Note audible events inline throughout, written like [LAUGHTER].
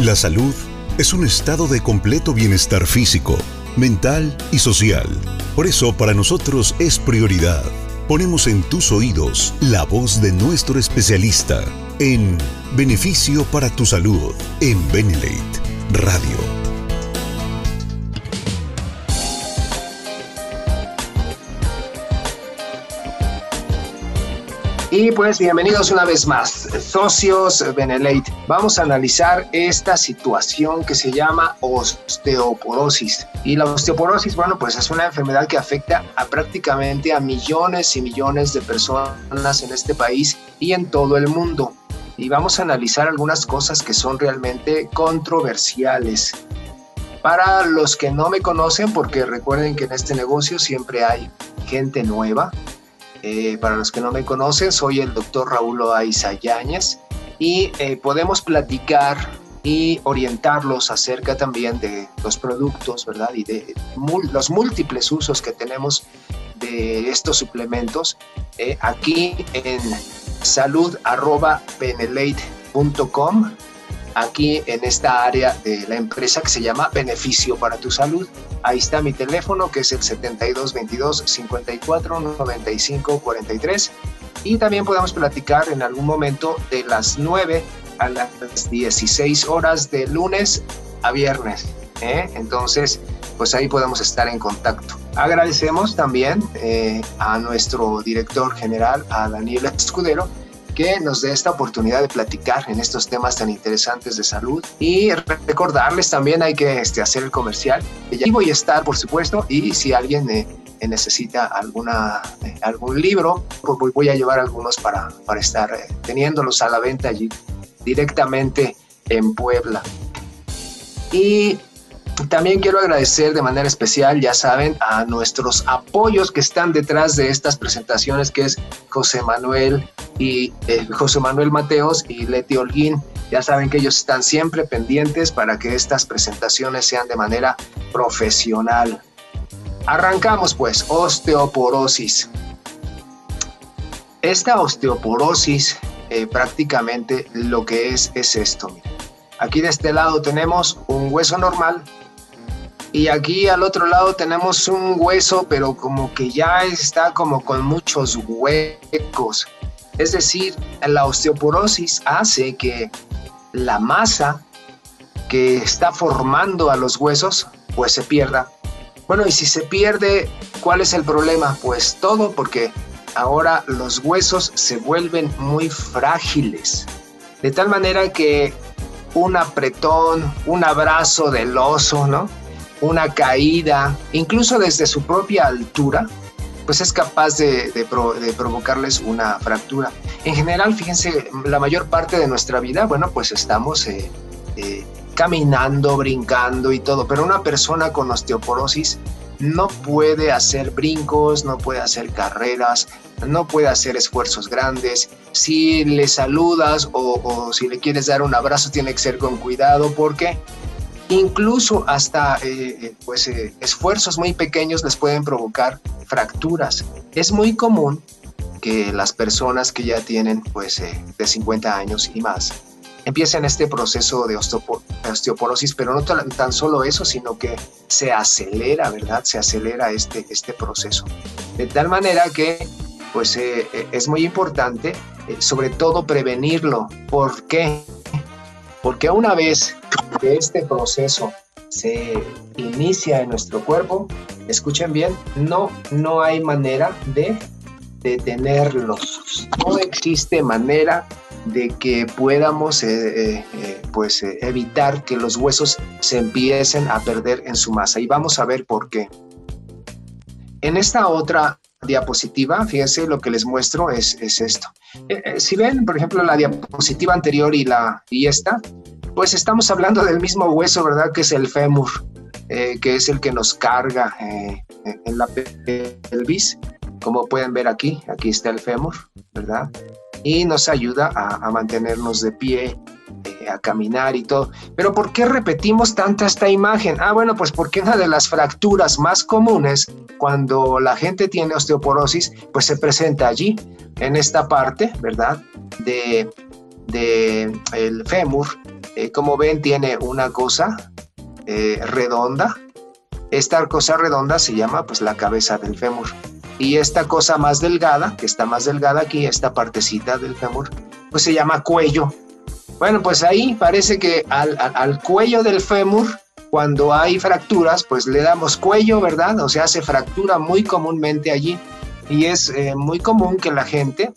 La salud es un estado de completo bienestar físico, mental y social. Por eso para nosotros es prioridad. Ponemos en tus oídos la voz de nuestro especialista en Beneficio para tu Salud en Benelate Radio. Y pues bienvenidos una vez más, socios Benelate. Vamos a analizar esta situación que se llama osteoporosis. Y la osteoporosis, bueno, pues es una enfermedad que afecta a prácticamente a millones y millones de personas en este país y en todo el mundo. Y vamos a analizar algunas cosas que son realmente controversiales. Para los que no me conocen, porque recuerden que en este negocio siempre hay gente nueva, eh, para los que no me conocen, soy el doctor Raúl Oaiza Yáñez y eh, podemos platicar y orientarlos acerca también de los productos, ¿verdad? Y de los múltiples usos que tenemos de estos suplementos eh, aquí en salud.benelate.com aquí en esta área de la empresa que se llama Beneficio para tu Salud. Ahí está mi teléfono que es el 7222 54 95 43 y también podemos platicar en algún momento de las 9 a las 16 horas de lunes a viernes. ¿eh? Entonces, pues ahí podemos estar en contacto. Agradecemos también eh, a nuestro director general, a Daniel Escudero, que nos dé esta oportunidad de platicar en estos temas tan interesantes de salud y recordarles también hay que este, hacer el comercial. Y voy a estar, por supuesto, y si alguien eh, necesita alguna, eh, algún libro, pues voy a llevar algunos para, para estar eh, teniéndolos a la venta allí directamente en Puebla. Y también quiero agradecer de manera especial, ya saben, a nuestros apoyos que están detrás de estas presentaciones, que es José Manuel y eh, José Manuel Mateos y Leti Holguín. Ya saben que ellos están siempre pendientes para que estas presentaciones sean de manera profesional. Arrancamos pues, osteoporosis. Esta osteoporosis eh, prácticamente lo que es es esto. Aquí de este lado tenemos un hueso normal y aquí al otro lado tenemos un hueso, pero como que ya está como con muchos huecos. Es decir, la osteoporosis hace que la masa que está formando a los huesos, pues se pierda. Bueno, y si se pierde, ¿cuál es el problema? Pues todo porque ahora los huesos se vuelven muy frágiles. De tal manera que un apretón, un abrazo del oso, ¿no? Una caída, incluso desde su propia altura, pues es capaz de, provocarles una fractura. En general, fíjense, la mayor parte de nuestra vida, bueno, pues estamos eh, eh, caminando, brincando y todo, pero una persona con osteoporosis no puede hacer brincos, no puede hacer carreras, no puede hacer esfuerzos grandes. Si le saludas o, o si le quieres dar un abrazo, tiene que ser con cuidado porque Incluso hasta eh, eh, pues, eh, esfuerzos muy pequeños les pueden provocar fracturas. Es muy común que las personas que ya tienen pues, de 50 años y más empiecen este proceso de osteoporosis, pero no tan, solo eso, sino que se acelera, ¿verdad? Se acelera este, este proceso. De tal manera que pues es muy importante, sobre todo prevenirlo. ¿Por qué? Porque una vez que este proceso se inicia en nuestro cuerpo, escuchen bien, no, no hay manera de detenerlo. No existe manera de que podamos eh, eh, eh, pues, evitar que los huesos se empiecen a perder en su masa. Y vamos a ver por qué. En esta otra diapositiva, fíjense lo que les muestro es, es esto. si ven, por ejemplo, la diapositiva anterior y, la, y esta, pues estamos hablando del mismo hueso, ¿verdad? Que es el fémur, eh, que es el que nos carga eh, en la pelvis. Como pueden ver aquí, aquí está el fémur, ¿verdad? Y nos ayuda a, mantenernos de pie, eh, a caminar y todo. Pero ¿por qué repetimos tanta esta imagen? Ah, bueno, pues porque una de las fracturas más comunes cuando la gente tiene osteoporosis, pues se presenta allí, en esta parte, ¿verdad? De, de el fémur eh, como ven, tiene una cosa eh, redonda. Esta cosa redonda se llama pues la cabeza del fémur. Y esta cosa más delgada, que está más delgada aquí, esta partecita del fémur, pues se llama cuello. Bueno, pues ahí parece que al, cuello del fémur, cuando hay fracturas, pues le damos cuello, ¿verdad? O sea, se fractura muy comúnmente allí. Y es eh, muy común que la gente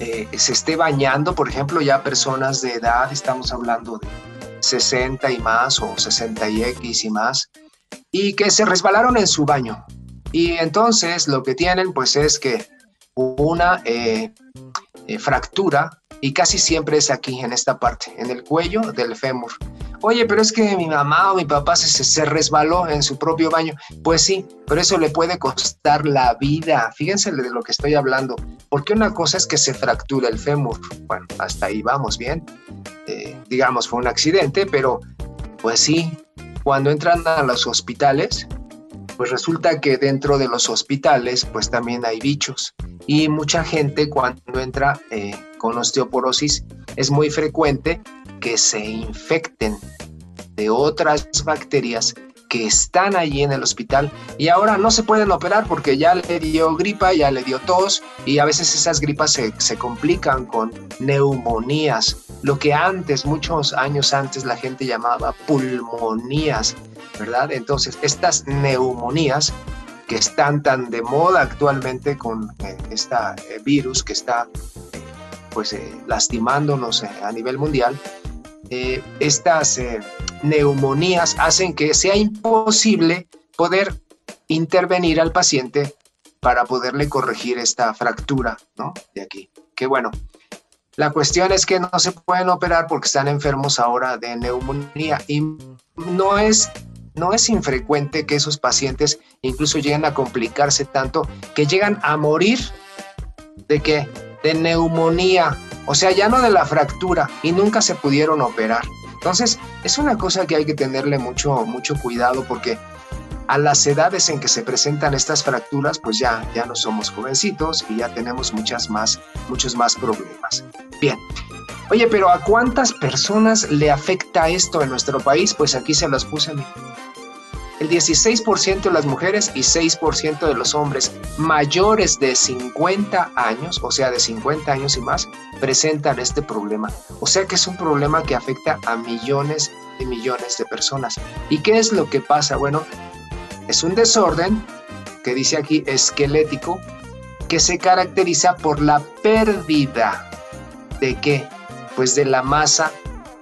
eh, se esté bañando, por ejemplo, ya personas de edad, estamos hablando de 60 y más o 60 y X y más, y que se resbalaron en su baño. Y entonces lo que tienen pues es que una eh, eh, fractura y casi siempre es aquí, en esta parte, en el cuello del fémur. Oye, pero es que mi mamá o mi papá se, se, resbaló en su propio baño. Pues sí, pero eso le puede costar la vida. Fíjense de lo que estoy hablando. Porque una cosa es que se fractura el fémur. Bueno, hasta ahí vamos bien. Eh, digamos, fue un accidente, pero pues sí, cuando entran a los hospitales, pues resulta que dentro de los hospitales, pues también hay bichos. Y mucha gente cuando entra eh, con osteoporosis, es muy frecuente que se infecten de otras bacterias que están allí en el hospital y ahora no se pueden operar porque ya le dio gripa, ya le dio tos y a veces esas gripas se, se, complican con neumonías, lo que antes, muchos años antes, la gente llamaba pulmonías, ¿verdad? Entonces, estas neumonías que están tan de moda actualmente con este virus que está pues lastimándonos a nivel mundial, estas neumonías hacen que sea imposible poder intervenir al paciente para poderle corregir esta fractura, ¿no? De aquí. Que bueno, la cuestión es que no se pueden operar porque están enfermos ahora de neumonía y no es no es infrecuente que esos pacientes incluso lleguen a complicarse tanto que llegan a morir de qué? De neumonía, o sea, ya no de la fractura y nunca se pudieron operar. Entonces, es una cosa que hay que tenerle mucho, mucho cuidado porque a las edades en que se presentan estas fracturas, pues ya, ya no somos jovencitos y ya tenemos muchas más, muchos más problemas. Bien. Oye, pero ¿a cuántas personas le afecta esto en nuestro país? Pues aquí se las puse. El 16% de las mujeres y 6% de los hombres mayores de 50 años, o sea, de 50 años y más, presentan este problema. O sea que es un problema que afecta a millones y millones de personas. ¿Y qué es lo que pasa? Bueno, es un desorden que dice aquí esquelético que se caracteriza por la pérdida de qué? Pues de la masa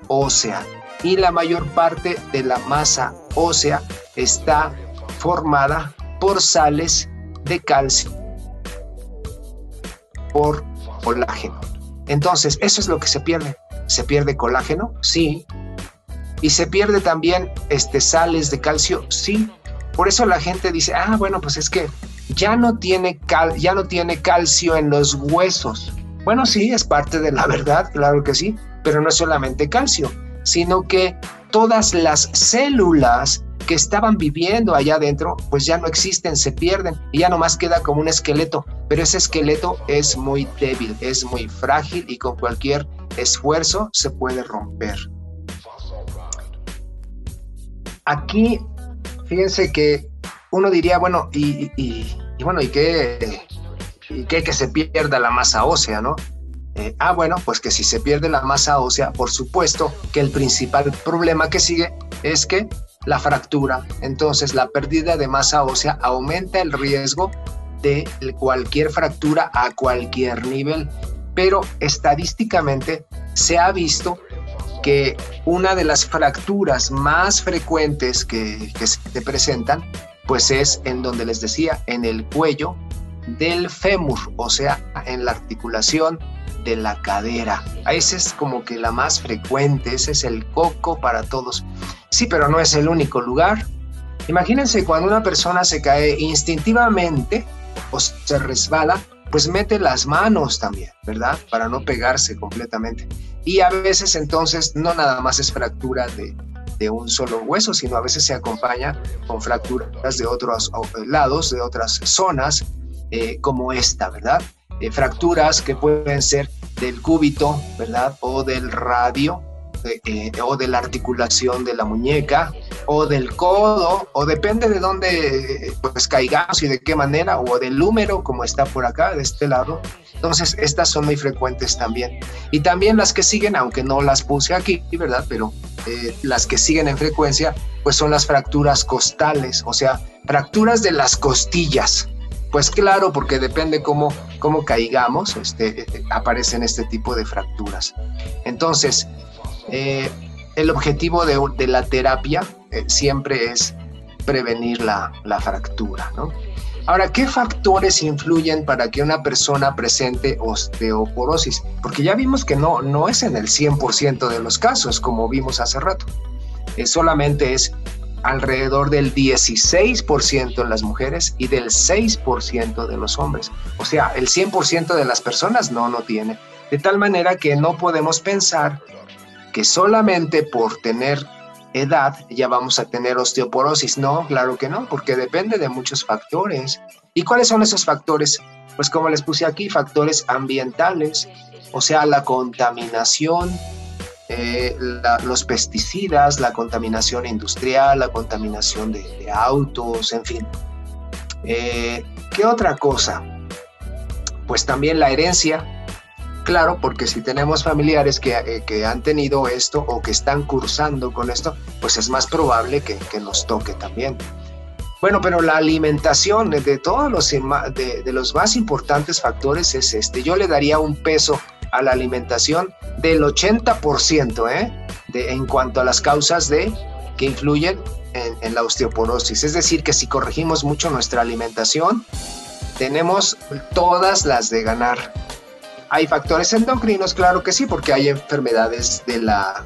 ósea. Y la mayor parte de la masa ósea está formada por sales de calcio, por colágeno. Entonces, eso es lo que se pierde. ¿Se pierde colágeno? Sí. ¿Y se pierde también este, sales de calcio? Sí. Por eso la gente dice, ah, bueno, pues es que ya no tiene, ya no tiene calcio en los huesos. Bueno, sí, es parte de la [LAUGHS] verdad, claro que sí, pero no es solamente calcio, sino que todas las células que estaban viviendo allá adentro, pues ya no existen, se pierden y ya nomás queda como un esqueleto. Pero ese esqueleto es muy débil, es muy frágil y con cualquier esfuerzo se puede romper. Aquí, fíjense que uno diría, bueno, y, bueno, ¿y qué, y qué que se pierda la masa ósea, no? Eh, ah, bueno, pues que si se pierde la masa ósea, por supuesto que el principal problema que sigue es que la fractura. Entonces, la pérdida de masa ósea aumenta el riesgo de cualquier fractura a cualquier nivel. Pero estadísticamente se ha visto que una de las fracturas más frecuentes que, se presentan, pues es en donde les decía, en el cuello del fémur, o sea, en la articulación de la cadera. Esa es como que la más frecuente, ese es el coco para todos. Sí, pero no es el único lugar. Imagínense cuando una persona se cae instintivamente o se resbala, pues mete las manos también, ¿verdad? Para no pegarse completamente. Y a veces entonces no nada más es fractura de, de un solo hueso, sino a veces se acompaña con fracturas de otros lados, de otras zonas, eh, como esta, ¿verdad? Eh, fracturas que pueden ser del cúbito, ¿verdad? O del radio, eh, o de la articulación de la muñeca o del codo o depende de dónde pues caigamos y de qué manera o del húmero como está por acá de este lado. Entonces estas son muy frecuentes también. Y también las que siguen aunque no las puse aquí verdad pero eh, las que siguen en frecuencia pues son las fracturas costales o sea fracturas de las costillas. Pues claro, porque depende cómo, cómo caigamos, este, eh, aparecen este tipo de fracturas. Entonces, eh, el objetivo de, la terapia eh, siempre es prevenir la, fractura. Ahora, ¿qué factores influyen para que una persona presente osteoporosis? Porque ya vimos que no, no es en el 100% de los casos, como vimos hace rato. solamente es alrededor del 16% en las mujeres y del 6% de los hombres. O sea, el 100% de las personas no, no tiene. De tal manera que no podemos pensar que solamente por tener edad ya vamos a tener osteoporosis. No, claro que no, porque depende de muchos factores. ¿Y cuáles son esos factores? Pues como les puse aquí, factores ambientales, o sea, la contaminación, eh, los pesticidas, la contaminación industrial, la contaminación de, autos, en fin. Eh, ¿Qué otra cosa? Pues también la herencia, claro, porque si tenemos familiares que, eh, que, han tenido esto o que están cursando con esto, pues es más probable que, que nos toque también. Bueno, pero la alimentación de todos los, de, los más importantes factores es este. Yo le daría un peso a la alimentación del 80% ¿eh? de, en cuanto a las causas de, que influyen en, la osteoporosis. Es decir, que si corregimos mucho nuestra alimentación, tenemos todas las de ganar. ¿Hay factores endocrinos? Claro que sí, porque hay enfermedades de la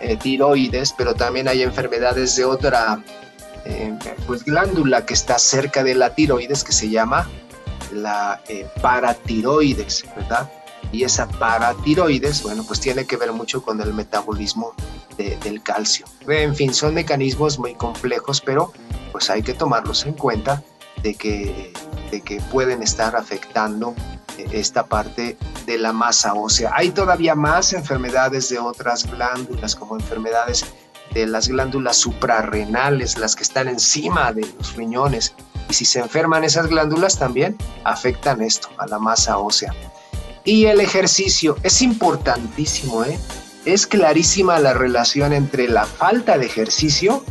eh, tiroides, pero también hay enfermedades de otra eh, pues, glándula que está cerca de la tiroides que se llama la paratiroides, ¿verdad? y esa paratiroides, bueno, pues tiene que ver mucho con el metabolismo del calcio. En fin, son mecanismos muy complejos, pero pues hay que tomarlos en cuenta de que, de que pueden estar afectando eh, esta parte de la masa ósea. Hay todavía más enfermedades de otras glándulas, como enfermedades de las glándulas suprarrenales, las que están encima de los riñones. Y si se enferman esas glándulas también afectan esto, a la masa ósea. Y el ejercicio es importantísimo, ¿eh? Es clarísima la relación entre la falta de ejercicio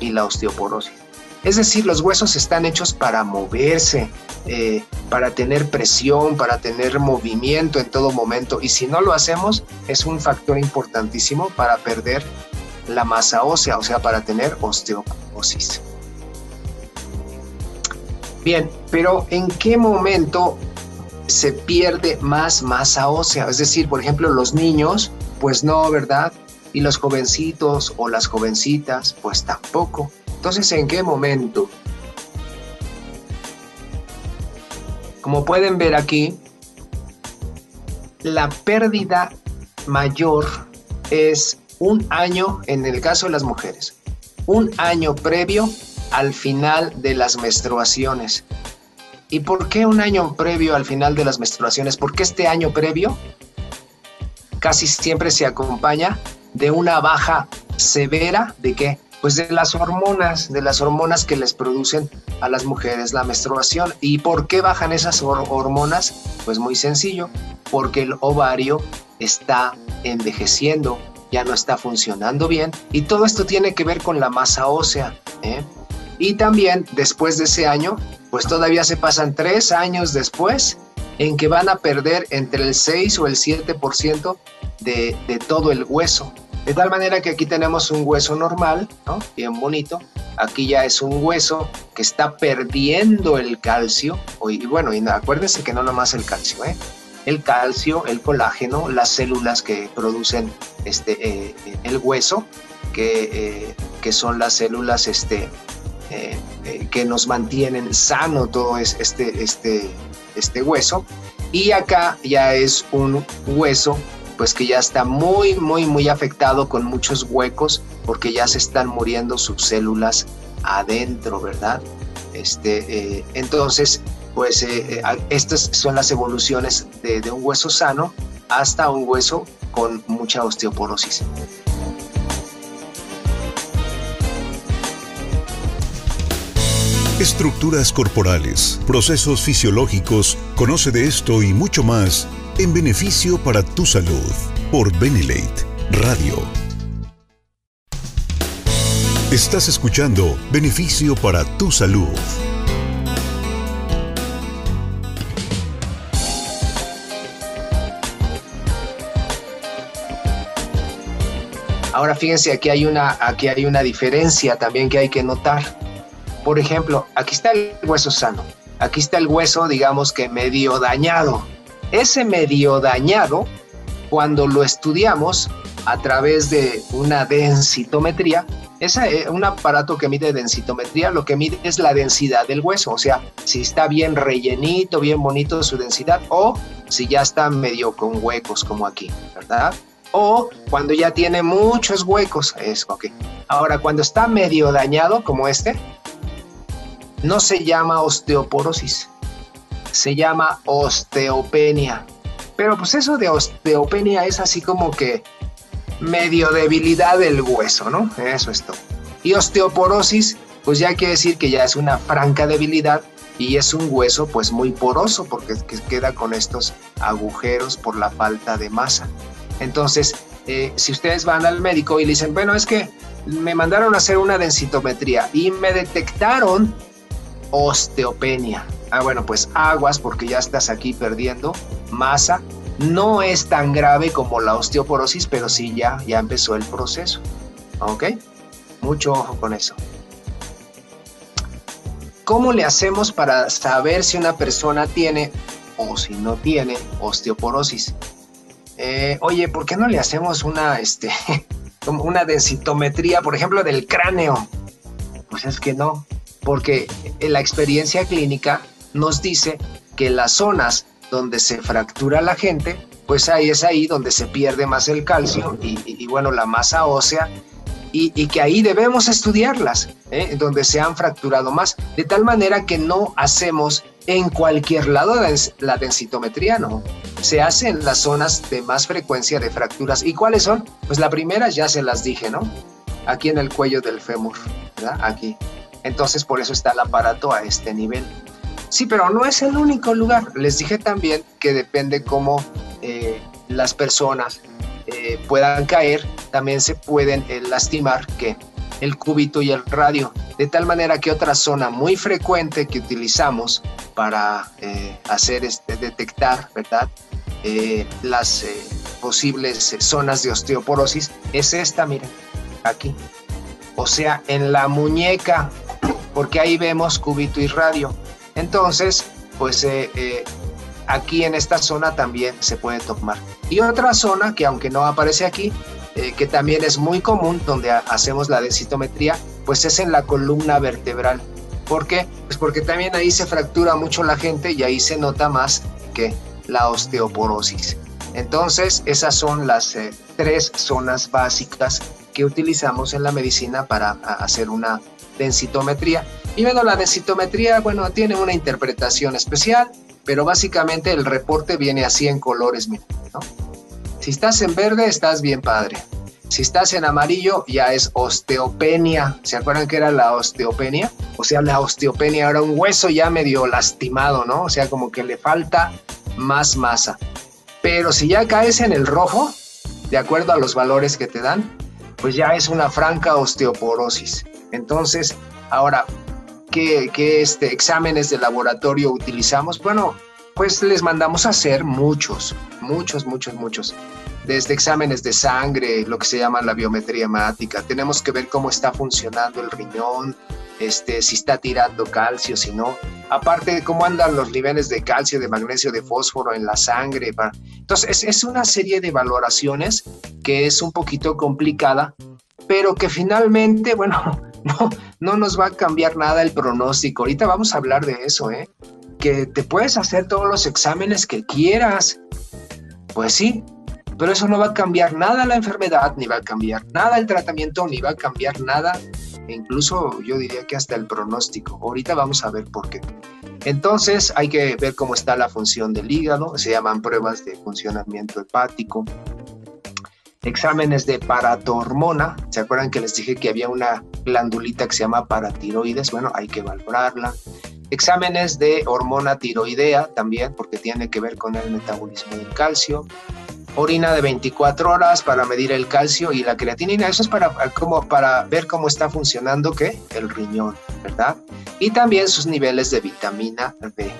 y la osteoporosis. Es decir, los huesos están hechos para moverse, eh, para tener presión, para tener movimiento en todo momento. Y si no lo hacemos, es un factor importantísimo para perder la masa ósea, o sea, para tener osteoporosis. Bien, pero ¿en qué momento se pierde más masa ósea. Es decir, por ejemplo, los niños, pues no, ¿verdad? Y los jovencitos o las jovencitas, pues tampoco. Entonces, ¿en qué momento? Como pueden ver aquí, la pérdida mayor es un año en el caso de las mujeres, un año previo al final de las menstruaciones. ¿Y por qué un año previo al final de las menstruaciones? Porque este año previo casi siempre se acompaña de una baja severa de qué? Pues de las hormonas, de las hormonas que les producen a las mujeres la menstruación. ¿Y por qué bajan esas hormonas? Pues muy sencillo, porque el ovario está envejeciendo, ya no está funcionando bien y todo esto tiene que ver con la masa ósea. ¿eh? Y también después de ese año pues todavía se pasan tres años después en que van a perder entre el 6 o el 7% de, de todo el hueso. De tal manera que aquí tenemos un hueso normal, ¿no? Bien bonito. Aquí ya es un hueso que está perdiendo el calcio. Y bueno, y acuérdense que no nomás el calcio, ¿eh? El calcio, el colágeno, las células que producen este, eh, el hueso, que, eh, que son las células este, eh, eh, que nos mantienen sano todo este, este, este hueso. Y acá ya es un hueso pues que ya está muy, muy, muy afectado con muchos huecos porque ya se están muriendo sus células adentro, ¿verdad? Este, eh, entonces, pues estas son las evoluciones de, un hueso sano hasta un hueso con mucha osteoporosis. Estructuras corporales, procesos fisiológicos, conoce de esto y mucho más en beneficio para tu salud por Benelate Radio. Estás escuchando Beneficio para tu salud. Ahora fíjense, aquí hay una, aquí hay una diferencia también que hay que notar. Por ejemplo, aquí está el hueso sano. Aquí está el hueso, digamos que medio dañado. Ese medio dañado, cuando lo estudiamos a través de una densitometría, es eh, un aparato que mide densitometría, lo que mide es la densidad del hueso, o sea, si está bien rellenito, bien bonito su densidad, o si ya está medio con huecos como aquí, ¿verdad? O cuando ya tiene muchos huecos, es ok. Ahora, cuando está medio dañado como este, no se llama osteoporosis, se llama osteopenia. Pero pues eso de osteopenia es así como que medio debilidad del hueso, ¿no? Eso es todo. Y osteoporosis, pues ya quiere decir que ya es una franca debilidad y es un hueso pues muy poroso porque queda con estos agujeros por la falta de masa. Entonces, eh, si ustedes van al médico y le dicen, bueno, es que me mandaron a hacer una densitometría y me detectaron osteopenia. Ah, bueno, pues aguas porque ya estás aquí perdiendo masa. No es tan grave como la osteoporosis, pero sí ya, ya empezó el proceso. ¿Ok? Mucho ojo con eso. ¿Cómo le hacemos para saber si una persona tiene o si no tiene osteoporosis? Eh, oye, ¿por qué no le hacemos una, este, [LAUGHS] una densitometría, por ejemplo, del cráneo? Pues es que no porque la experiencia clínica nos dice que las zonas donde se fractura la gente, pues ahí es ahí donde se pierde más el calcio y, bueno, la masa ósea, y, que ahí debemos estudiarlas, ¿eh? donde se han fracturado más, de tal manera que no hacemos en cualquier lado la densitometría, no. Se hace en las zonas de más frecuencia de fracturas. ¿Y cuáles son? Pues la primera ya se las dije, ¿no? Aquí en el cuello del fémur, ¿verdad? Aquí. Entonces por eso está el aparato a este nivel. Sí, pero no es el único lugar. Les dije también que depende cómo eh, las personas eh, puedan caer, también se pueden eh, lastimar que el cúbito y el radio, de tal manera que otra zona muy frecuente que utilizamos para hacer este, detectar, ¿verdad? las posibles zonas de osteoporosis es esta, miren, aquí. O sea, en la muñeca porque ahí vemos cúbito y radio. Entonces, pues eh, eh, aquí en esta zona también se puede tomar. Y otra zona que aunque no aparece aquí, eh, que también es muy común donde hacemos la densitometría, pues es en la columna vertebral. ¿Por qué? Pues porque también ahí se fractura mucho la gente y ahí se nota más que la osteoporosis. Entonces, esas son las tres zonas básicas que utilizamos en la medicina para hacer una densitometría. Y bueno, la densitometría, bueno, tiene una interpretación especial, pero básicamente el reporte viene así en colores, ¿no? Si estás en verde, estás bien padre. Si estás en amarillo, ya es osteopenia. ¿Se acuerdan que era la osteopenia? O sea, la osteopenia era un hueso ya medio lastimado, ¿no? O sea, como que le falta más masa. Pero si ya caes en el rojo, de acuerdo a los valores que te dan, pues ya es una franca osteoporosis. Entonces, ahora, ¿qué, este, exámenes de laboratorio utilizamos? Bueno, pues les mandamos a hacer muchos, muchos, muchos, muchos. Desde exámenes de sangre, lo que se llama la biometría hemática. Tenemos que ver cómo está funcionando el riñón, este, si está tirando calcio, si no. Aparte cómo andan los niveles de calcio, de magnesio, de fósforo en la sangre. Entonces, es una serie de valoraciones que es un poquito complicada, pero que finalmente, [LAUGHS] bueno, [LAUGHS] no, no nos va a cambiar nada el pronóstico. Ahorita vamos a hablar de eso, ¿eh? Que te puedes hacer todos los exámenes que quieras. Pues sí, pero eso no va a cambiar nada la enfermedad, ni va a cambiar nada el tratamiento, ni va a cambiar nada, incluso yo diría que hasta el pronóstico. Ahorita vamos a ver por qué. Entonces hay que ver cómo está la función del hígado, se llaman pruebas de funcionamiento hepático. Exámenes de paratormona, ¿se acuerdan que les dije que había una glandulita que se llama paratiroides? Bueno, hay que valorarla. Exámenes de hormona tiroidea también, porque tiene que ver con el metabolismo del calcio. Orina de 24 horas para medir el calcio y la creatinina. Eso es para, como, para ver cómo está funcionando ¿qué? el riñón, ¿verdad? Y también sus niveles de vitamina D.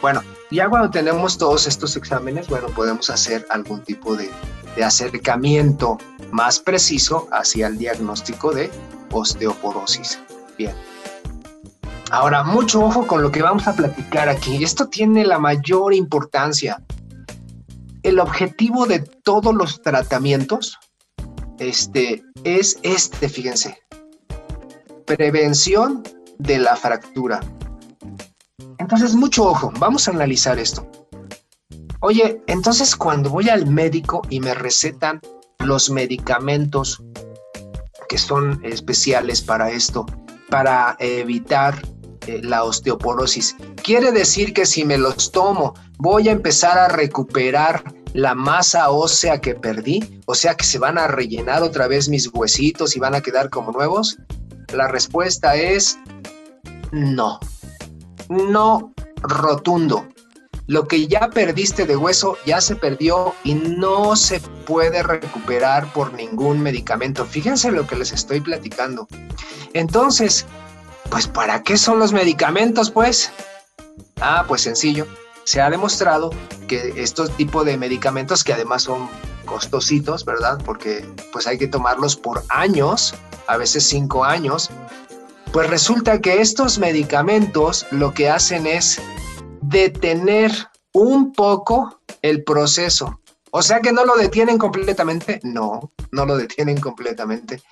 Bueno, ya cuando tenemos todos estos exámenes, bueno, podemos hacer algún tipo de de acercamiento más preciso hacia el diagnóstico de osteoporosis. Bien. Ahora, mucho ojo con lo que vamos a platicar aquí. Esto tiene la mayor importancia. El objetivo de todos los tratamientos este, es este, fíjense. Prevención de la fractura. Entonces, mucho ojo. Vamos a analizar esto. Oye, entonces cuando voy al médico y me recetan los medicamentos que son especiales para esto, para evitar eh, la osteoporosis, quiere decir que si me los tomo voy a empezar a recuperar la masa ósea que perdí, o sea que se van a rellenar otra vez mis huesitos y van a quedar como nuevos? La respuesta es no. No rotundo. Lo que ya perdiste de hueso ya se perdió y no se puede recuperar por ningún medicamento. Fíjense lo que les estoy platicando. Entonces, pues ¿para qué son los medicamentos, pues? Ah, pues sencillo. Se ha demostrado que estos tipos de medicamentos, que además son costositos, ¿verdad? Porque pues hay que tomarlos por años, a veces cinco años. Pues resulta que estos medicamentos lo que hacen es detener un poco el proceso. O sea que no lo detienen completamente. No, no lo detienen completamente.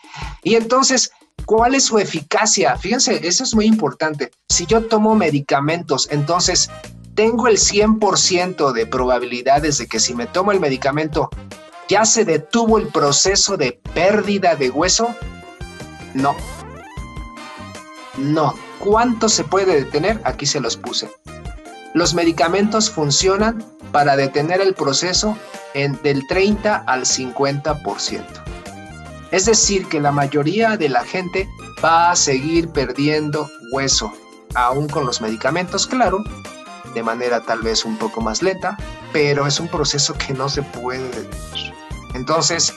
Y entonces, ¿cuál es su eficacia? Fíjense, eso es muy importante. Si yo tomo medicamentos, entonces tengo el 100% de probabilidades de que si me tomo el medicamento ya se detuvo el proceso de pérdida de hueso. No. No. ¿Cuánto se puede detener? Aquí se los puse. Los medicamentos funcionan para detener el proceso del 30 al 50%. Es decir, que la mayoría de la gente va a seguir perdiendo hueso, aún con los medicamentos, claro, de manera tal vez un poco más lenta, pero es un proceso que no se puede detener. Entonces,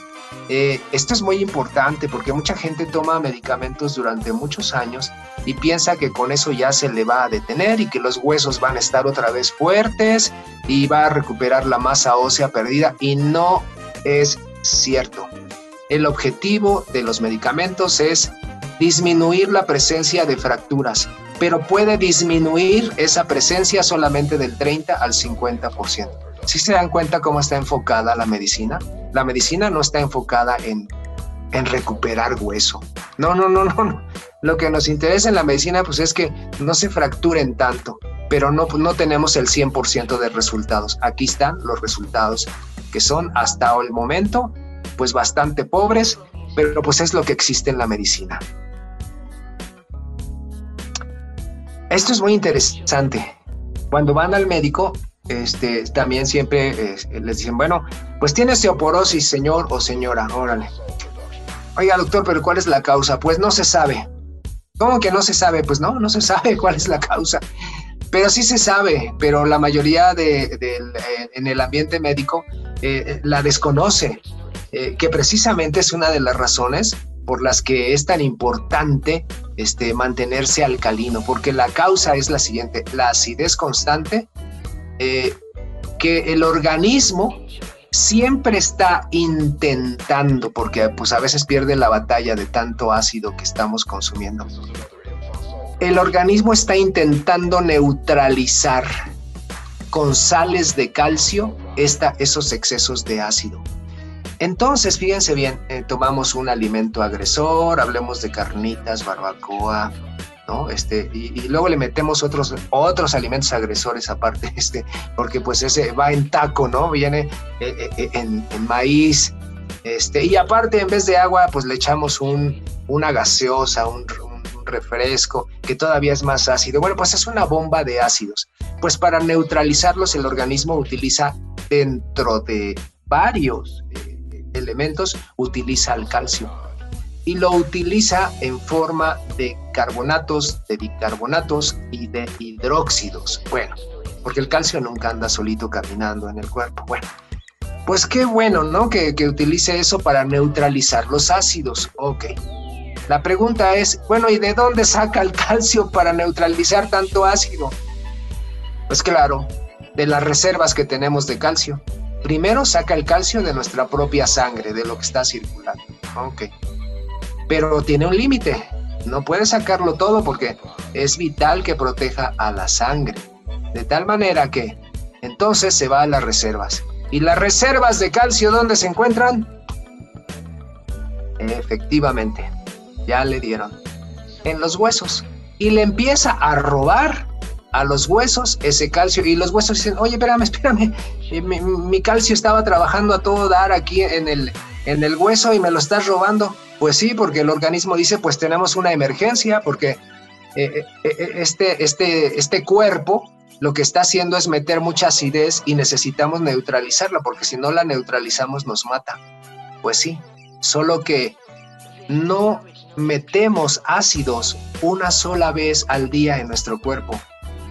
eh, esto es muy importante porque mucha gente toma medicamentos durante muchos años y piensa que con eso ya se le va a detener y que los huesos van a estar otra vez fuertes y va a recuperar la masa ósea perdida y no es cierto. El objetivo de los medicamentos es disminuir la presencia de fracturas, pero puede disminuir esa presencia solamente del 30 al 50%. Si se dan cuenta cómo está enfocada la medicina, la medicina no está enfocada en, en recuperar hueso. No, no, no, no. Lo que nos interesa en la medicina pues es que no se fracturen tanto, pero no, no tenemos el 100% de resultados. Aquí están los resultados, que son hasta el momento pues bastante pobres, pero pues es lo que existe en la medicina. Esto es muy interesante. Cuando van al médico, este, también siempre eh, les dicen, bueno, pues tiene osteoporosis, señor o señora, órale. Oiga, doctor, pero ¿cuál es la causa? Pues no se sabe. ¿Cómo que no se sabe? Pues no, no se [LAUGHS] sabe cuál es la causa. Pero sí se sabe, pero la mayoría de, eh, en el ambiente médico eh, la desconoce, que precisamente es una de las razones por las que es tan importante este, mantenerse alcalino, porque la causa es la siguiente, la acidez constante eh, que el organismo siempre está intentando, porque pues a veces pierde la batalla de tanto ácido que estamos consumiendo. El organismo está intentando neutralizar con sales de calcio esta, esos excesos de ácido. Entonces, fíjense bien, eh, tomamos un alimento agresor, hablemos de carnitas, barbacoa, este, y, luego le metemos otros, otros alimentos agresores aparte, [LAUGHS] este, porque pues ese va en taco, ¿no? Viene eh, eh, en, maíz, este, y aparte en vez de agua, pues le echamos un, una gaseosa, un, refresco, que todavía es más ácido. Bueno, pues es una bomba de ácidos. Pues para neutralizarlos el organismo utiliza dentro de varios eh, elementos, utiliza el calcio y lo utiliza en forma de carbonatos, de bicarbonatos y de hidróxidos. Bueno, porque el calcio nunca anda solito caminando en el cuerpo. Bueno, pues qué bueno, ¿no? Que, que utilice eso para neutralizar los ácidos. Ok. La pregunta es, bueno, ¿y de dónde saca el calcio para neutralizar tanto ácido? Pues claro, de las reservas que tenemos de calcio. Primero saca el calcio de nuestra propia sangre, de lo que está circulando. Ok pero tiene un límite. No puede sacarlo todo porque es vital que proteja a la sangre. De tal manera que entonces se va a las reservas. ¿Y las reservas de calcio dónde se encuentran? Efectivamente, ya le dieron. En los huesos. Y le empieza a robar a los huesos ese calcio. Y los huesos dicen, oye, espérame, espérame. Eh, mi, mi calcio estaba trabajando a todo dar aquí en el, en el hueso y me lo estás robando. Pues sí, porque el organismo dice, pues tenemos una emergencia, porque eh, eh, eh, este, este, este cuerpo lo que está haciendo es meter mucha acidez y necesitamos neutralizarla, porque si no la neutralizamos nos mata. Pues sí, solo que no metemos ácidos una sola vez al día en nuestro cuerpo.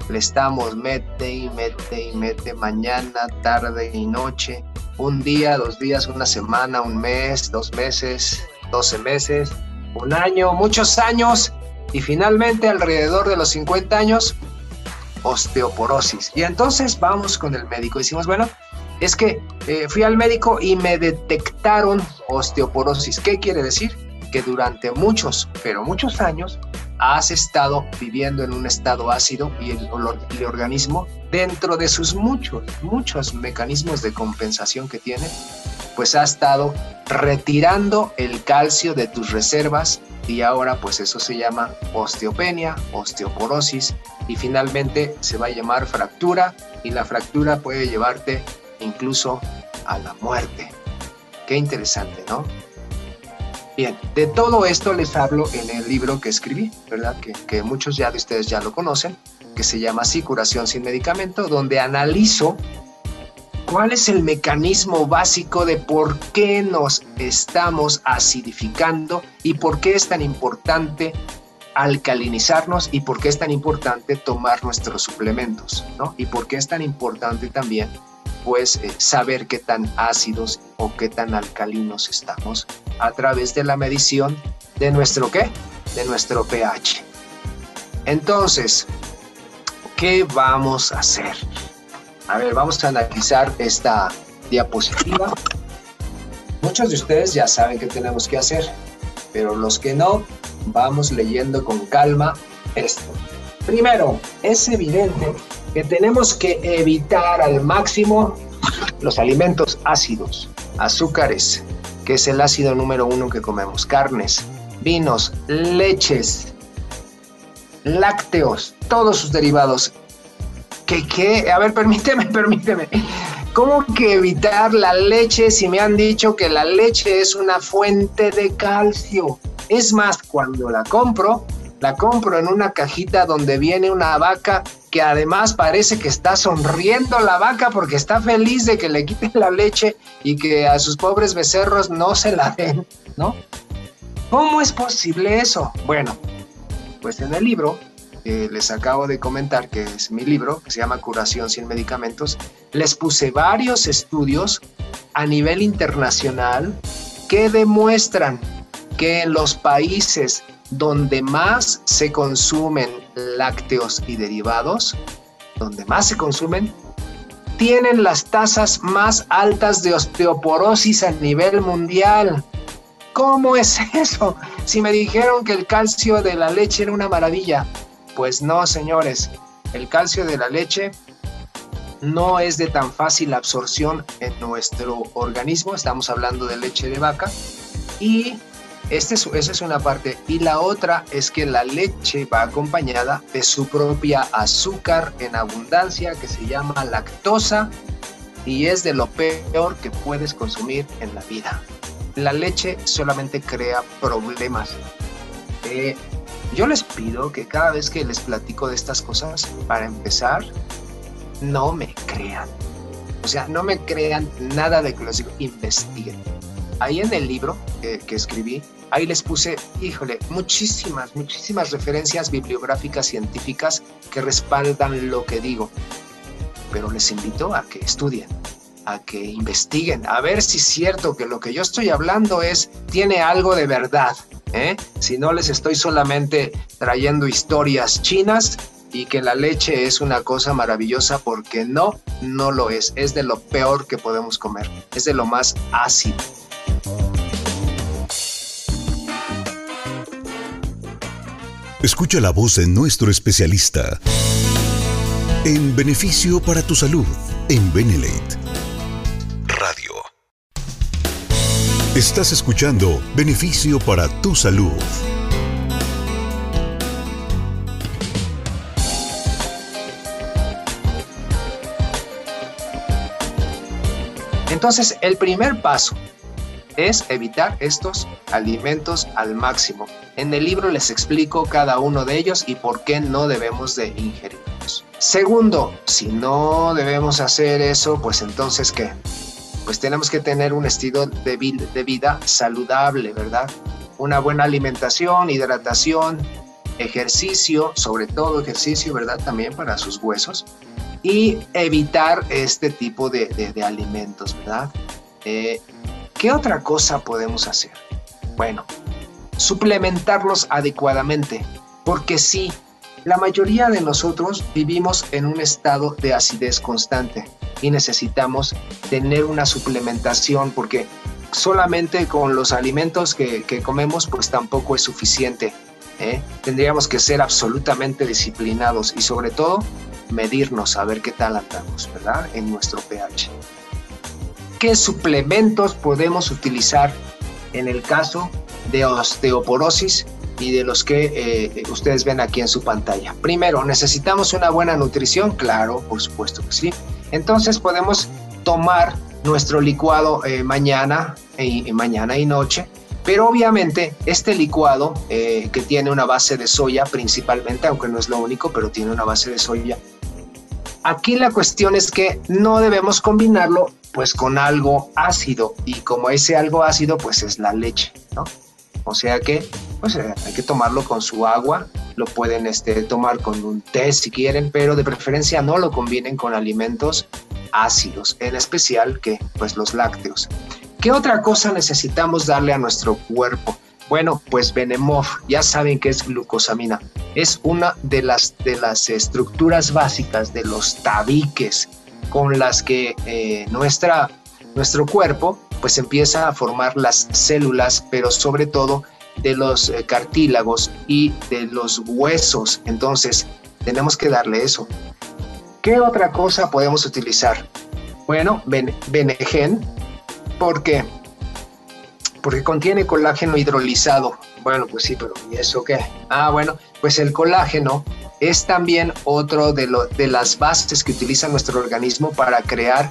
Le estamos mete y mete y mete mañana, tarde y noche, un día, dos días, una semana, un mes, dos meses, 12 meses, un año, muchos años y finalmente alrededor de los 50 años, osteoporosis. Y entonces vamos con el médico. Decimos, bueno, es que eh, fui al médico y me detectaron osteoporosis. ¿Qué quiere decir? Que durante muchos, pero muchos años, has estado viviendo en un estado ácido y el, el organismo, dentro de sus muchos, muchos mecanismos de compensación que tiene, pues ha estado retirando el calcio de tus reservas y ahora pues eso se llama osteopenia, osteoporosis y finalmente se va a llamar fractura y la fractura puede llevarte incluso a la muerte. Qué interesante, ¿no? Bien, de todo esto les hablo en el libro que escribí, ¿verdad? Que, que muchos ya de ustedes ya lo conocen, que se llama Así, Curación sin Medicamento, donde analizo ¿Cuál es el mecanismo básico de por qué nos estamos acidificando y por qué es tan importante alcalinizarnos y por qué es tan importante tomar nuestros suplementos, ¿no? Y por qué es tan importante también, pues, eh, saber qué tan ácidos o qué tan alcalinos estamos a través de la medición de nuestro qué? De nuestro pH. Entonces, ¿qué vamos a hacer? A ver, vamos a analizar esta diapositiva. Muchos de ustedes ya saben qué tenemos que hacer, pero los que no, vamos leyendo con calma esto. Primero, es evidente que tenemos que evitar al máximo los alimentos ácidos, azúcares, que es el ácido número uno que comemos, carnes, vinos, leches, lácteos, todos sus derivados, ¿Qué, qué? A ver, permíteme, [LAUGHS] permíteme. ¿Cómo que evitar la leche si me han dicho que la leche es una fuente de calcio? Es más, cuando la compro, la compro en una cajita donde viene una vaca que además parece que está sonriendo la vaca porque está feliz de que le quiten la leche y que a sus pobres becerros no se la den, ¿no? ¿Cómo es posible eso? Bueno, pues en el libro les acabo de comentar, que es mi libro, que se llama Curación sin Medicamentos, les puse varios estudios a nivel internacional que demuestran que en los países donde más se consumen lácteos y derivados, donde más se consumen, tienen las tasas más altas de osteoporosis a nivel mundial. ¿Cómo es eso? Si me dijeron que el calcio de la leche era una maravilla, pues no, señores, el calcio de la leche no es de tan fácil absorción en nuestro organismo, estamos hablando de leche de vaca, y este esa es una parte. Y la otra es que la leche va acompañada de su propia azúcar en abundancia que se llama lactosa y es de lo peor que puedes consumir en la vida. La leche solamente crea problemas. Eh, yo les pido que cada vez que les platico de estas cosas, para empezar, no me crean. O sea, no me crean nada de que les digo, investiguen. ahí en el libro que escribí, ahí les puse, híjole, muchísimas, muchísimas referencias bibliográficas científicas que respaldan lo que digo. Pero les invito a que estudien, a que investiguen, a ver si es cierto que lo que yo estoy hablando es, tiene algo de verdad. ¿Eh? Si no les estoy solamente trayendo historias chinas y que la leche es una cosa maravillosa porque no, no lo es. Es de lo peor que podemos comer. Es de lo más ácido. Escucha la voz de nuestro especialista en beneficio para tu salud en Benelate Estás escuchando Beneficio para tu salud. Entonces, el primer paso es evitar estos alimentos al máximo. En el libro les explico cada uno de ellos y por qué no debemos de ingerirlos. Segundo, si no debemos hacer eso, pues entonces ¿qué? Pues tenemos que tener un estilo de vida, saludable, ¿verdad? Una buena alimentación, hidratación, ejercicio, sobre todo ejercicio, ¿verdad? También para sus huesos. Y evitar este tipo de, alimentos, ¿verdad? Eh, ¿Qué otra cosa podemos hacer? Bueno, suplementarlos adecuadamente, porque sí, la mayoría de nosotros vivimos en un estado de acidez constante y necesitamos tener una suplementación porque solamente con los alimentos que, comemos pues tampoco es suficiente. ¿eh? Tendríamos que ser absolutamente disciplinados y sobre todo medirnos a ver qué tal andamos, ¿verdad? En nuestro pH qué suplementos podemos utilizar en el caso de osteoporosis y de los que eh, ustedes ven aquí en su pantalla. Primero, necesitamos una buena nutrición, claro, por supuesto que sí. Entonces podemos tomar nuestro licuado eh, mañana, y, mañana y noche, pero obviamente este licuado eh, que tiene una base de soya principalmente, aunque no es lo único, pero tiene una base de soya. Aquí la cuestión es que no debemos combinarlo pues con algo ácido y como ese algo ácido pues es la leche, ¿no? O sea que pues eh, hay que tomarlo con su agua, lo pueden este, tomar con un té si quieren, pero de preferencia no lo combinen con alimentos ácidos, en especial que pues los lácteos. ¿Qué otra cosa necesitamos darle a nuestro cuerpo? Bueno, pues Benemov, ya saben que es glucosamina. Es una de las, de las estructuras básicas de los tabiques con las que eh, nuestra, nuestro cuerpo pues empieza a formar las células, pero sobre todo de los eh, cartílagos y de los huesos. Entonces, tenemos que darle eso. ¿Qué otra cosa podemos utilizar? Bueno, Benegen, porque porque contiene colágeno hidrolizado. Bueno, pues sí, pero ¿y eso qué? Ah, bueno, pues el colágeno es también otro de, lo, de las bases que utiliza nuestro organismo para crear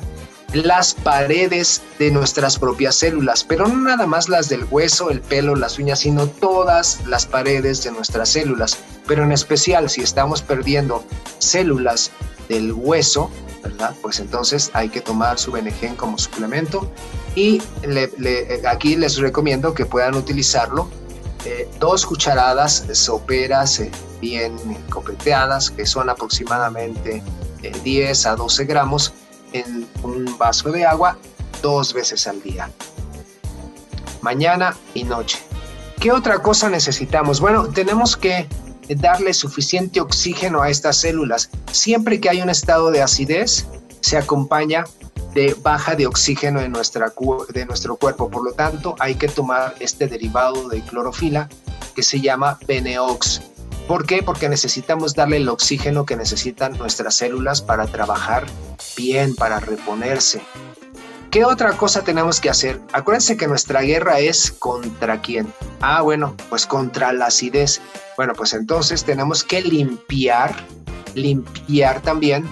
las paredes de nuestras propias células, pero no nada más las del hueso, el pelo, las uñas, sino todas las paredes de nuestras células. Pero en especial si estamos perdiendo células del hueso, ¿verdad? Pues entonces hay que tomar su Benegen como suplemento y aquí les recomiendo que puedan utilizarlo eh, dos cucharadas soperas eh, bien copeteadas, que son aproximadamente 10 eh, a 12 gramos, en un vaso de agua dos veces al día, mañana y noche. ¿Qué otra cosa necesitamos? Bueno, tenemos que darle suficiente oxígeno a estas células. Siempre que hay un estado de acidez, se acompaña de baja de oxígeno en nuestra, de nuestro cuerpo. Por lo tanto, hay que tomar este derivado de clorofila que se llama Beneox. ¿Por qué? Porque necesitamos darle el oxígeno que necesitan nuestras células para trabajar bien, para reponerse. ¿Qué otra cosa tenemos que hacer? Acuérdense que nuestra guerra es contra quién. Ah, bueno, pues contra la acidez. Bueno, pues entonces tenemos que limpiar, limpiar también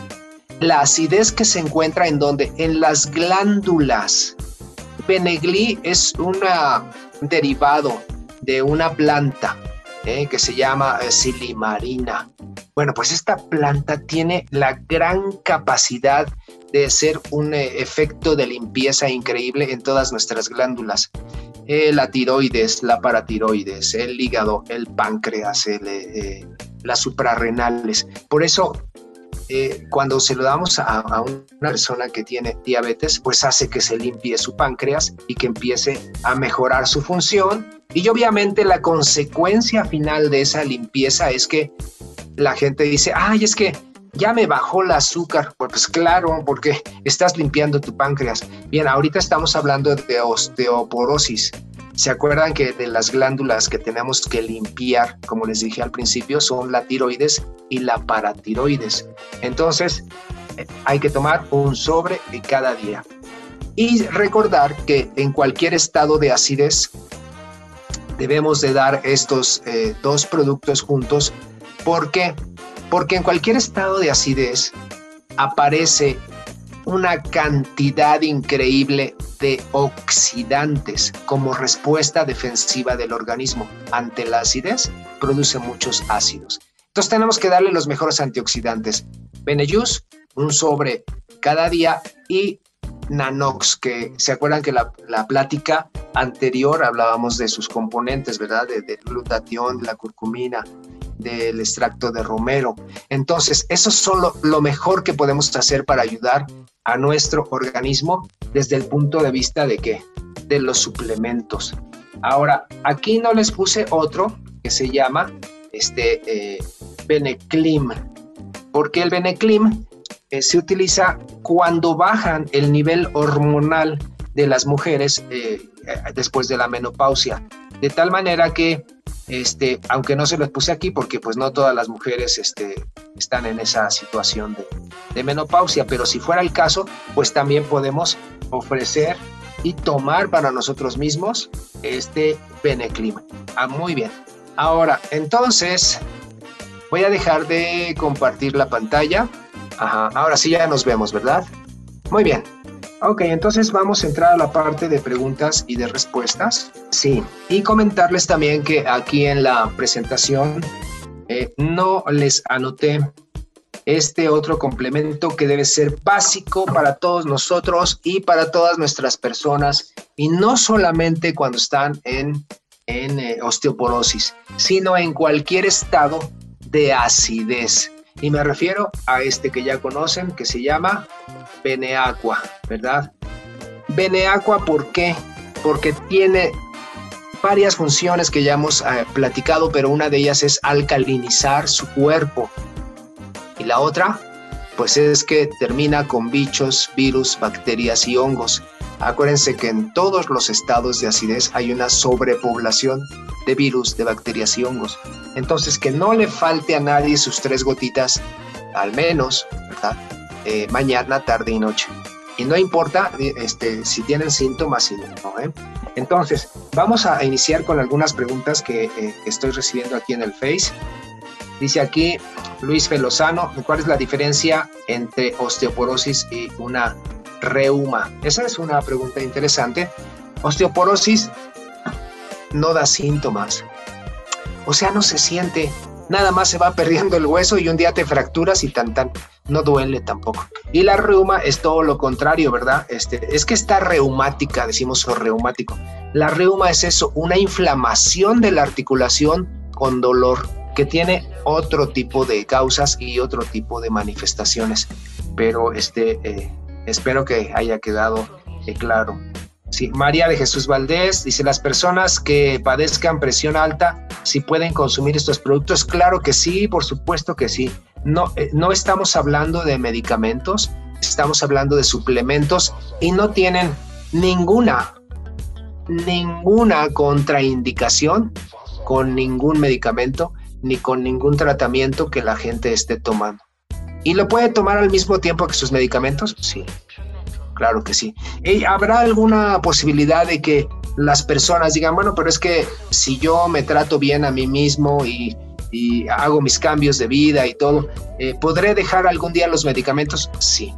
la acidez que se encuentra en donde? En las glándulas. Benegli es un derivado de una planta eh, que se llama eh, silimarina. Bueno, pues esta planta tiene la gran capacidad de ser un eh, efecto de limpieza increíble en todas nuestras glándulas. La tiroides, la paratiroides, el hígado, el páncreas, las suprarrenales. Por eso, cuando se lo damos a, a, una persona que tiene diabetes, pues hace que se limpie su páncreas y que empiece a mejorar su función. Y obviamente la consecuencia final de esa limpieza es que la gente dice, ay, es que ya me bajó el azúcar. Pues claro, porque estás limpiando tu páncreas. Bien, ahorita estamos hablando de osteoporosis. ¿Se acuerdan que de las glándulas que tenemos que limpiar, como les dije al principio, son la tiroides y la paratiroides? Entonces, hay que tomar un sobre de cada día. Y recordar que en cualquier estado de acidez debemos de dar estos eh, dos productos juntos porque porque en cualquier estado de acidez aparece una cantidad increíble de oxidantes como respuesta defensiva del organismo ante la acidez, produce muchos ácidos. Entonces tenemos que darle los mejores antioxidantes. Benejus, un sobre cada día y Nanox, que se acuerdan que la, plática anterior hablábamos de sus componentes, ¿verdad? De, de glutatión, de la curcumina, del extracto de romero. Entonces, eso es solo lo mejor que podemos hacer para ayudar a nuestro organismo desde el punto de vista de qué? De los suplementos. Ahora, aquí no les puse otro que se llama este eh, Beneclim, porque el Beneclim eh, se utiliza cuando bajan el nivel hormonal de las mujeres eh, después de la menopausia, de tal manera que este, aunque no se los puse aquí porque pues no todas las mujeres este, están en esa situación de, menopausia, pero si fuera el caso, pues también podemos ofrecer y tomar para nosotros mismos este Beneclima. Ah, muy bien. Ahora, entonces, voy a dejar de compartir la pantalla. Ahora sí ya nos vemos, ¿verdad? Muy bien. Ok, entonces vamos a entrar a la parte de preguntas y de respuestas. Sí, y comentarles también que aquí en la presentación eh, no les anoté este otro complemento que debe ser básico para todos nosotros y para todas nuestras personas, y no solamente cuando están en, en eh, osteoporosis, sino en cualquier estado de acidez. Y me refiero a este que ya conocen, que se llama Beneaqua, ¿verdad? Beneaqua, ¿por qué? Porque tiene varias funciones que ya hemos eh, platicado, pero una de ellas es alcalinizar su cuerpo. Y la otra, pues es que termina con bichos, virus, bacterias y hongos. Acuérdense que en todos los estados de acidez hay una sobrepoblación de virus, de bacterias y hongos. Entonces, que no le falte a nadie sus tres gotitas, al menos, ¿verdad? Eh, mañana, tarde y noche. Y no importa este, si tienen síntomas y no. ¿eh? Entonces, vamos a iniciar con algunas preguntas que, eh, que estoy recibiendo aquí en el Face. Dice aquí Luis Felozano, ¿cuál es la diferencia entre osteoporosis y una reuma? Esa es una pregunta interesante. Osteoporosis no da síntomas. O sea, no se siente. Nada más se va perdiendo el hueso y un día te fracturas y tan tan. No duele tampoco. Y la reuma es todo lo contrario, ¿verdad? Este, es que está reumática, decimos o reumático. La reuma es eso, una inflamación de la articulación con dolor que tiene otro tipo de causas y otro tipo de manifestaciones. Pero este, eh, espero que haya quedado eh, claro. Sí, María de Jesús Valdés dice, las personas que padezcan presión alta, si pueden consumir estos productos, claro que sí, por supuesto que sí. No, eh, no estamos hablando de medicamentos, estamos hablando de suplementos y no tienen ninguna, ninguna contraindicación con ningún medicamento ni con ningún tratamiento que la gente esté tomando. ¿Y lo puede tomar al mismo tiempo que sus medicamentos? Sí, claro que sí. ¿Y ¿Habrá alguna posibilidad de que las personas digan, bueno, pero es que si yo me trato bien a mí mismo y, hago mis cambios de vida y todo, eh, ¿podré dejar algún día los medicamentos? Sí.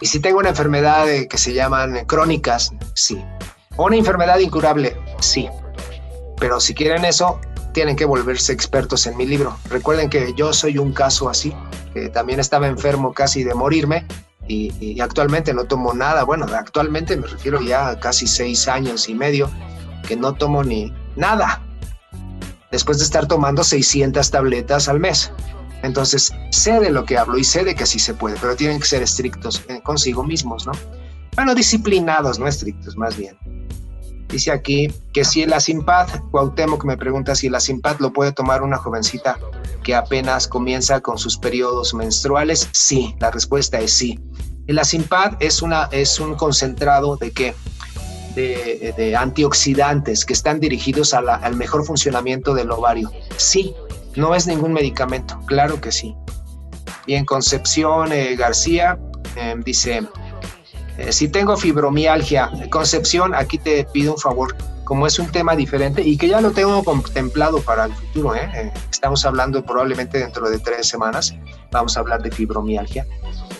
Y si tengo una enfermedad que se llaman crónicas, sí. ¿O una enfermedad incurable? Sí. Pero si quieren eso, tienen que volverse expertos en mi libro. Recuerden que yo soy un caso así, que también estaba enfermo casi de morirme y, actualmente no tomo nada. Bueno, actualmente me refiero ya a casi seis años y medio que no tomo ni nada. Después de estar tomando 600 tabletas al mes. Entonces, sé de lo que hablo y sé de que sí se puede, pero tienen que ser estrictos eh, consigo mismos, ¿no? Bueno, disciplinados, no estrictos, más bien. Dice aquí que si el Asimpad, Cuauhtémoc me pregunta si el Asimpad lo puede tomar una jovencita que apenas comienza con sus periodos menstruales. Sí, la respuesta es sí. El Asimpad es, es un concentrado de qué? De, antioxidantes que están dirigidos al mejor funcionamiento del ovario. Sí, no es ningún medicamento, claro que sí. Y en Concepción eh, García eh, dice, eh, si tengo fibromialgia, Concepción, aquí te pido un favor, como es un tema diferente y que ya lo tengo contemplado para el futuro, ¿eh? Eh, estamos hablando probablemente dentro de tres semanas, vamos a hablar de fibromialgia.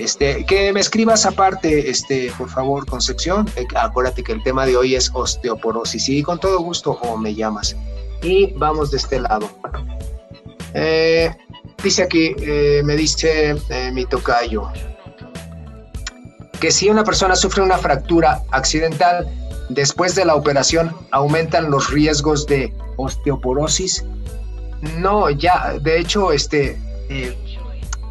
Este, que me escribas aparte, este, por favor, Concepción, acuérdate que el tema de hoy es osteoporosis y con todo gusto o me llamas. Y vamos de este lado. dice aquí, me dice mi tocayo, que si una persona sufre una fractura accidental después de la operación, aumentan los riesgos de osteoporosis. No, ya, de hecho, este, eh,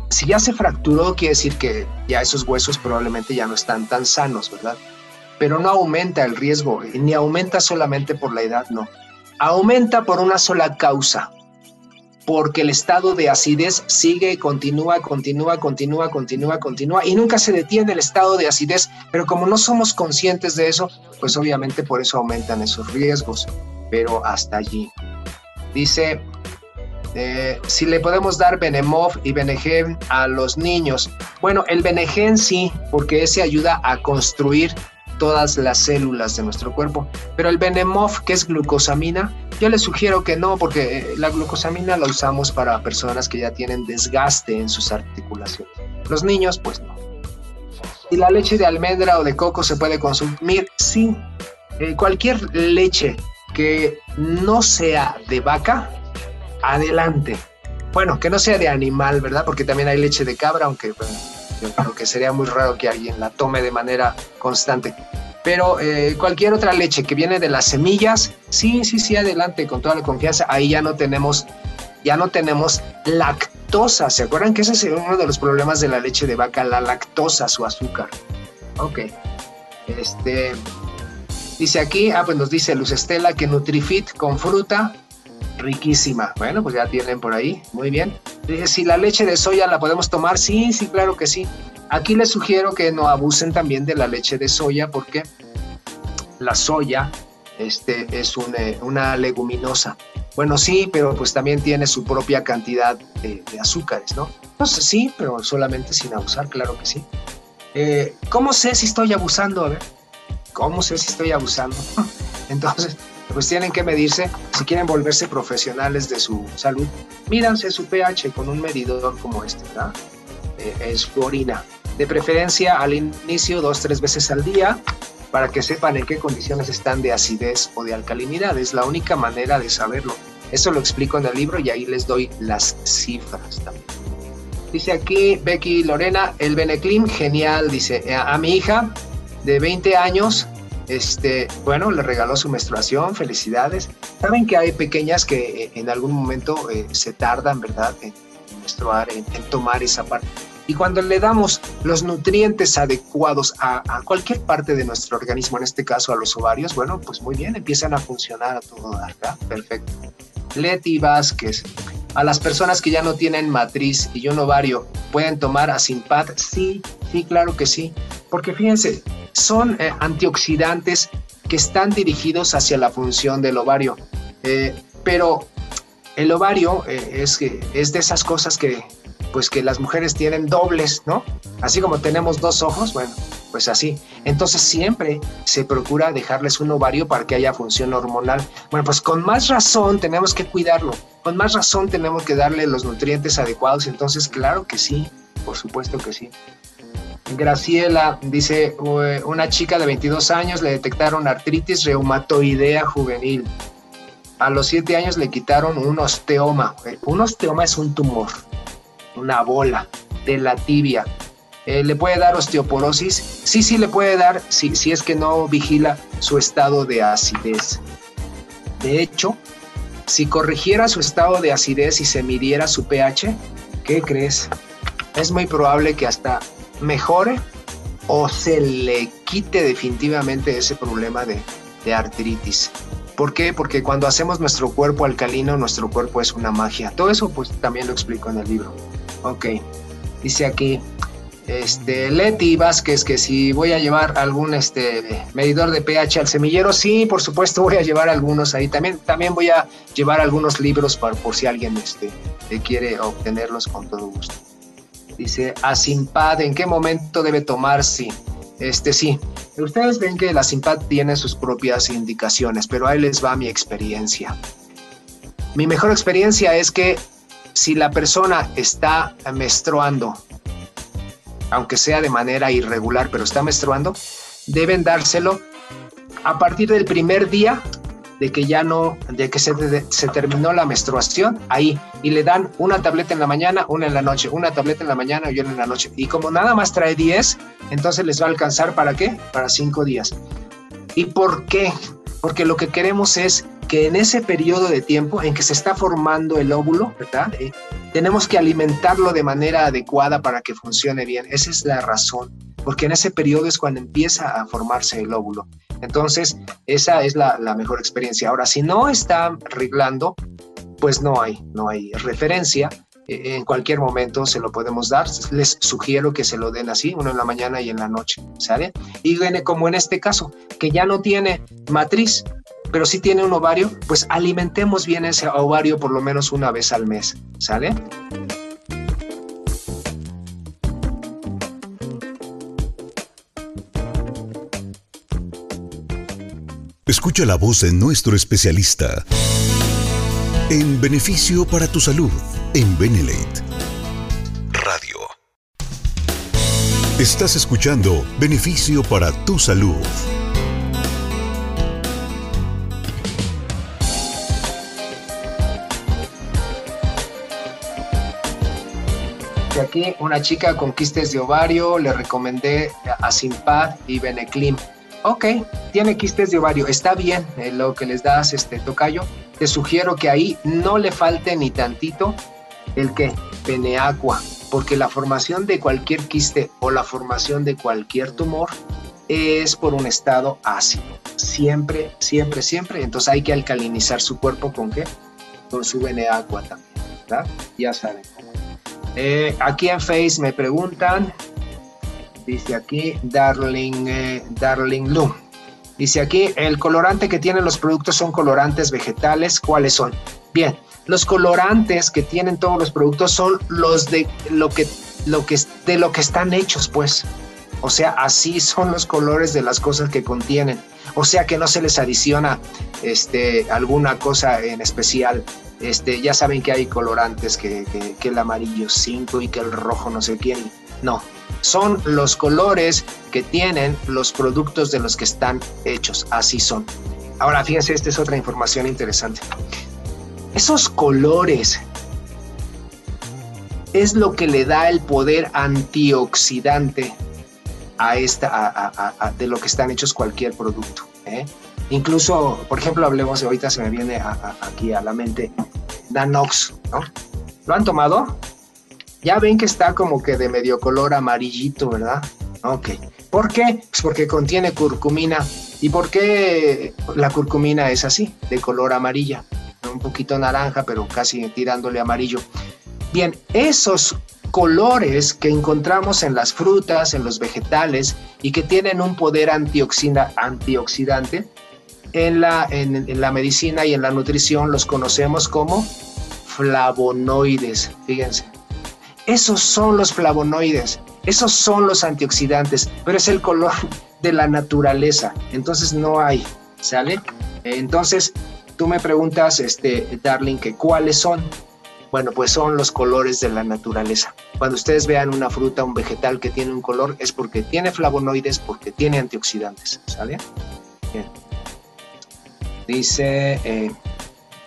si ya se fracturó, quiere decir que ya esos huesos probablemente ya no están tan sanos, ¿verdad? Pero no aumenta el riesgo, ni aumenta solamente por la edad, no. Aumenta por una sola causa, porque el estado de acidez sigue, continúa, continúa, continúa, continúa, continúa y nunca se detiene el estado de acidez, pero como no somos conscientes de eso, pues obviamente por eso aumentan esos riesgos, pero hasta allí. Dice, eh, si le podemos dar Benemov y Benegen a los niños. Bueno, el Benegen sí, porque ese ayuda a construir todas las células de nuestro cuerpo. Pero el Benemov, que es glucosamina, yo les sugiero que no, porque eh, la glucosamina la usamos para personas que ya tienen desgaste en sus articulaciones. Los niños, pues no. ¿Y la leche de almendra o de coco se puede consumir? Sí. Eh, cualquier leche que no sea de vaca, adelante. Bueno, que no sea de animal, ¿verdad? Porque también hay leche de cabra, aunque yo creo que sería muy raro que alguien la tome de manera constante. Pero eh, cualquier otra leche que viene de las semillas, sí, sí, sí, adelante, con toda la confianza. Ahí ya no tenemos, ya no tenemos lactosa. ¿Se acuerdan que ese es uno de los problemas de la leche de vaca, la lactosa, su azúcar? Ok. Este, dice aquí, ah, pues nos dice Luz Estela que Nutrifit con fruta riquísima. Bueno, pues ya tienen por ahí, muy bien. Si la leche de soya la podemos tomar, sí, sí, claro que sí. Aquí les sugiero que no abusen también de la leche de soya porque la soya este, es eh, una leguminosa. Bueno, sí, pero pues también tiene su propia cantidad de, azúcares, ¿no? Entonces sí, pero solamente sin abusar, claro que sí. Eh, ¿Cómo sé si estoy abusando? A ver, ¿cómo sé si estoy abusando? [LAUGHS] Entonces, pues tienen que medirse, si quieren volverse profesionales de su salud, mídanse su pH con un medidor como este, ¿verdad? Eh, es su orina. De preferencia al inicio dos, tres veces al día para que sepan en qué condiciones están de acidez o de alcalinidad. Es la única manera de saberlo. Eso lo explico en el libro y ahí les doy las cifras también. Dice aquí Becky Lorena, el Beneclim, genial, dice, a mi hija de 20 años este, bueno, le regaló su menstruación, felicidades. Saben que hay pequeñas que eh, en algún momento eh, se tardan, ¿verdad?, en menstruar, en, tomar esa parte. Y cuando le damos los nutrientes adecuados a, cualquier parte de nuestro organismo, en este caso a los ovarios, bueno, pues muy bien, empiezan a funcionar a todo ¿verdad? Perfecto. Leti Vázquez, a las personas que ya no tienen matriz y un ovario, ¿pueden tomar Asimpad? Sí, sí, claro que sí. Porque fíjense, son eh, antioxidantes que están dirigidos hacia la función del ovario. Eh, pero el ovario eh, es, es de esas cosas que, pues que las mujeres tienen dobles, ¿no? Así como tenemos dos ojos, bueno, pues así. Entonces siempre se procura dejarles un ovario para que haya función hormonal. Bueno, pues con más razón tenemos que cuidarlo, con más razón tenemos que darle los nutrientes adecuados. Entonces, claro que sí, por supuesto que sí. Graciela dice, una chica de 22 años le detectaron artritis reumatoidea juvenil. A los 7 años le quitaron un osteoma. Un osteoma es un tumor, una bola de la tibia. Eh, ¿le puede dar osteoporosis? Sí, sí le puede dar si, si es que no vigila su estado de acidez. De hecho, si corrigiera su estado de acidez y se midiera su pH, ¿qué crees? Es muy probable que hasta mejore o se le quite definitivamente ese problema de, de artritis. ¿Por qué? Porque cuando hacemos nuestro cuerpo alcalino, nuestro cuerpo es una magia. Todo eso pues también lo explico en el libro. Ok, dice aquí, este, Leti Vázquez, que si voy a llevar algún este, medidor de pH al semillero, sí, por supuesto [LAUGHS] voy a llevar algunos ahí. También, también voy a llevar algunos libros para, por si alguien este, quiere obtenerlos con todo gusto. Dice, Asimpad, ¿en qué momento debe tomarse? Este sí, ustedes ven que la Asimpad tiene sus propias indicaciones, pero ahí les va mi experiencia. Mi mejor experiencia es que si la persona está menstruando, aunque sea de manera irregular, pero está menstruando, deben dárselo a partir del primer día de que ya no, de que se, se, terminó la menstruación, ahí, y le dan una tableta en la mañana, una en la noche, una tableta en la mañana y una en la noche. Y como nada más trae 10, entonces les va a alcanzar para qué? Para 5 días. ¿Y por qué? Porque lo que queremos es que en ese periodo de tiempo en que se está formando el óvulo, ¿verdad? Tenemos que alimentarlo de manera adecuada para que funcione bien. Esa es la razón, porque en ese periodo es cuando empieza a formarse el óvulo. Entonces, esa es la, mejor experiencia. Ahora, si no está arreglando, pues no hay, no hay referencia. E, en cualquier momento se lo podemos dar. Les sugiero que se lo den así, uno en la mañana y en la noche, ¿sale? Y como en este caso, que ya no tiene matriz, pero si tiene un ovario, pues alimentemos bien ese ovario por lo menos una vez al mes, ¿sale? Escucha la voz de nuestro especialista en beneficio para tu salud en Benelate Radio. Estás escuchando Beneficio para tu salud. Aquí una chica con quistes de ovario, le recomendé a Simpad y Beneclim. Ok, tiene quistes de ovario, está bien eh, lo que les das, este tocayo. Te sugiero que ahí no le falte ni tantito el que peneaqua, porque la formación de cualquier quiste o la formación de cualquier tumor es por un estado ácido. Siempre, siempre, siempre. Entonces hay que alcalinizar su cuerpo con qué? Con su Beneaqua también, ¿verdad? Ya saben. Eh, aquí en Face me preguntan, dice aquí Darling, eh, Darling Lu. Dice aquí, el colorante que tienen los productos son colorantes vegetales. ¿Cuáles son? Bien, los colorantes que tienen todos los productos son los de lo que, lo que, de lo que están hechos, pues. O sea, así son los colores de las cosas que contienen. O sea que no se les adiciona este, alguna cosa en especial. Este, ya saben que hay colorantes, que, el amarillo 5 y que el rojo no sé quién. No, son los colores que tienen los productos de los que están hechos. Así son. Ahora, fíjense, esta es otra información interesante. Esos colores es lo que le da el poder antioxidante a esta, de lo que están hechos cualquier producto. ¿eh? Incluso, por ejemplo, hablemos, ahorita se me viene aquí a la mente, Danox, ¿no? ¿Lo han tomado? Ya ven que está como que de medio color amarillito, ¿verdad? Ok. ¿Por qué? Pues porque contiene curcumina. ¿Y por qué la curcumina es así, de color amarilla? Un poquito naranja, pero casi tirándole amarillo. Bien, esos colores que encontramos en las frutas, en los vegetales y que tienen un poder antioxidante, en la, en, la medicina y en la nutrición los conocemos como flavonoides. Fíjense, esos son los flavonoides, esos son los antioxidantes, pero es el color de la naturaleza, entonces no hay, ¿sale? Entonces, tú me preguntas, este, Darling, que cuáles son. Bueno, pues son los colores de la naturaleza. Cuando ustedes vean una fruta, un vegetal que tiene un color, es porque tiene flavonoides, porque tiene antioxidantes, ¿sale? Bien. Dice, eh,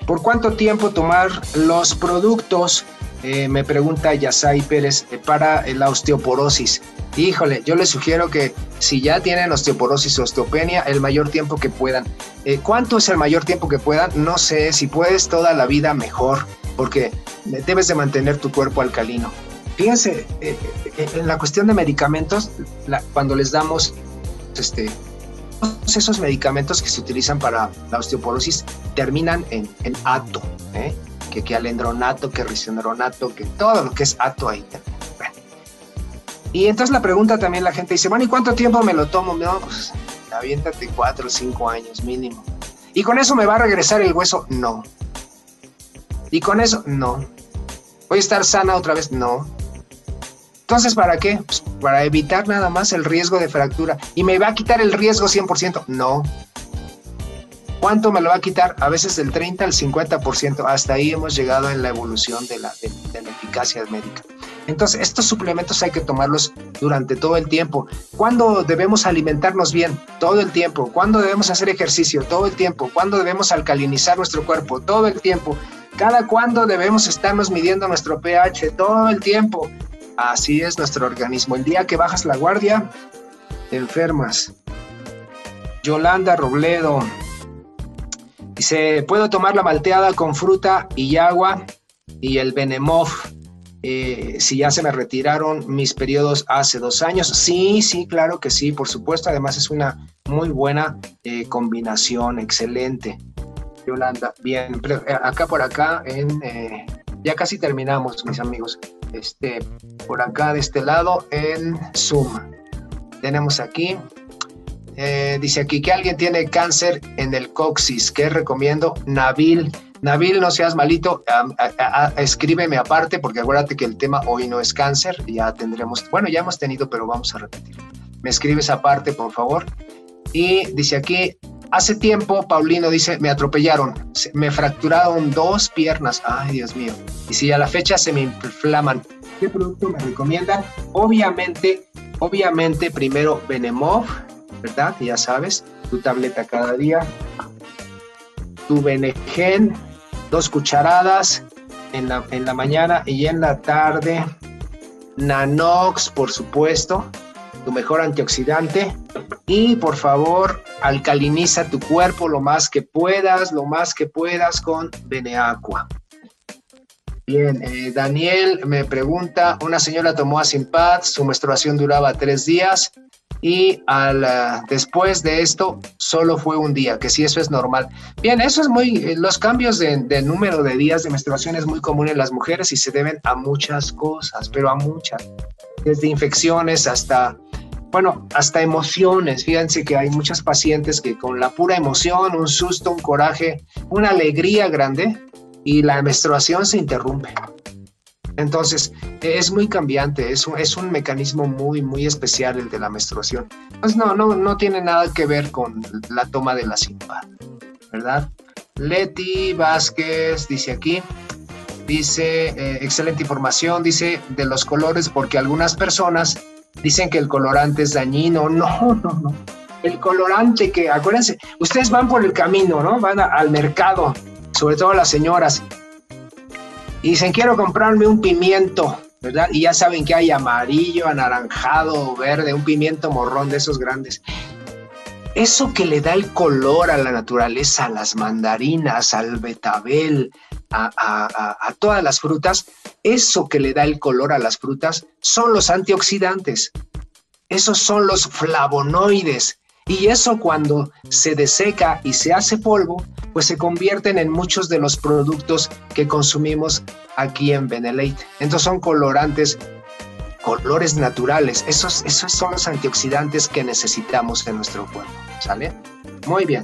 ¿por cuánto tiempo tomar los productos? Eh, me pregunta Yasai Pérez, eh, para la osteoporosis. Híjole, yo les sugiero que si ya tienen osteoporosis o osteopenia, el mayor tiempo que puedan. Eh, ¿Cuánto es el mayor tiempo que puedan? No sé, si puedes toda la vida mejor, porque debes de mantener tu cuerpo alcalino. Fíjense, eh, eh, en la cuestión de medicamentos, cuando les damos este, esos medicamentos que se utilizan para la osteoporosis terminan en, ato, que, que alendronato, que risendronato, que todo lo que es ato ahí y entonces la pregunta también la gente dice, bueno, ¿y cuánto tiempo me lo tomo? No, pues aviéntate cuatro o cinco años mínimo. ¿Y con eso me va a regresar el hueso? No. ¿Y con eso? No. ¿Voy a estar sana otra vez? No. Entonces, ¿para qué? Pues para evitar nada más el riesgo de fractura. ¿Y me va a quitar el riesgo 100%? No. ¿Cuánto me lo va a quitar? A veces del 30 al 50%. Hasta ahí hemos llegado en la evolución de la, de la eficacia médica. Entonces, estos suplementos hay que tomarlos durante todo el tiempo. ¿Cuándo debemos alimentarnos bien? Todo el tiempo. ¿Cuándo debemos hacer ejercicio? Todo el tiempo. ¿Cuándo debemos alcalinizar nuestro cuerpo? Todo el tiempo. ¿Cada cuándo debemos estarnos midiendo nuestro pH? Todo el tiempo. Así es nuestro organismo. El día que bajas la guardia, te enfermas. Yolanda Robledo dice, ¿puedo tomar la malteada con fruta y agua y el Benemov? Eh, si ya se me retiraron mis periodos hace dos años. Sí, sí, claro que sí, por supuesto. Además es una muy buena eh, combinación, excelente. Yolanda, bien, eh, acá por acá, en, ya casi terminamos, mis amigos. Este, por acá de este lado en Zoom. Tenemos aquí, dice aquí que alguien tiene cáncer en el coxis. ¿Qué recomiendo? Nabil Nabil, no seas malito, escríbeme aparte, porque acuérdate que el tema hoy no es cáncer, ya tendremos, bueno, ya hemos tenido, pero vamos a repetir. Me escribes aparte, por favor. Y dice aquí, hace tiempo, Paulino dice, me atropellaron, me fracturaron dos piernas, ay Dios mío, y si a la fecha se me inflaman, ¿qué producto me recomiendan? Obviamente, obviamente, primero Benemov, ¿verdad? Ya sabes, tu tableta cada día, tu Benegen, dos cucharadas en la, en la mañana y en la tarde. Nanox, por supuesto, tu mejor antioxidante. Y por favor, alcaliniza tu cuerpo lo más que puedas, lo más que puedas con Beneaqua. Bien, eh, Daniel me pregunta, una señora tomó Asimpad, su menstruación duraba tres días, y al, ah, después de esto solo fue un día, que si eso es normal. Bien, eso es muy, eh, los cambios de, número de días de menstruación es muy común en las mujeres y se deben a muchas cosas, pero a muchas, desde infecciones hasta, bueno, hasta emociones. Fíjense que hay muchas pacientes que con la pura emoción, un susto, un coraje, una alegría grande y la menstruación se interrumpe. Entonces, es muy cambiante, es un, es un mecanismo muy, muy especial el de la menstruación. Pues no, no, no tiene nada que ver con la toma de la simpa, ¿verdad? Leti Vázquez dice aquí, dice, eh, excelente información, dice de los colores, porque algunas personas dicen que el colorante es dañino. No, no, no. El colorante que, acuérdense, ustedes van por el camino, ¿no? Van al mercado, sobre todo las señoras, y dicen, quiero comprarme un pimiento, ¿verdad? Y ya saben que hay amarillo, anaranjado, verde, un pimiento morrón de esos grandes. Eso que le da el color a la naturaleza, a las mandarinas, al betabel, a, todas las frutas, eso que le da el color a las frutas son los antioxidantes. Esos son los flavonoides. Y eso cuando se deseca y se hace polvo, pues se convierten en muchos de los productos que consumimos aquí en Benelete. Entonces son colorantes, colores naturales. Esos, esos son los antioxidantes que necesitamos en nuestro cuerpo. ¿Sale? Muy bien.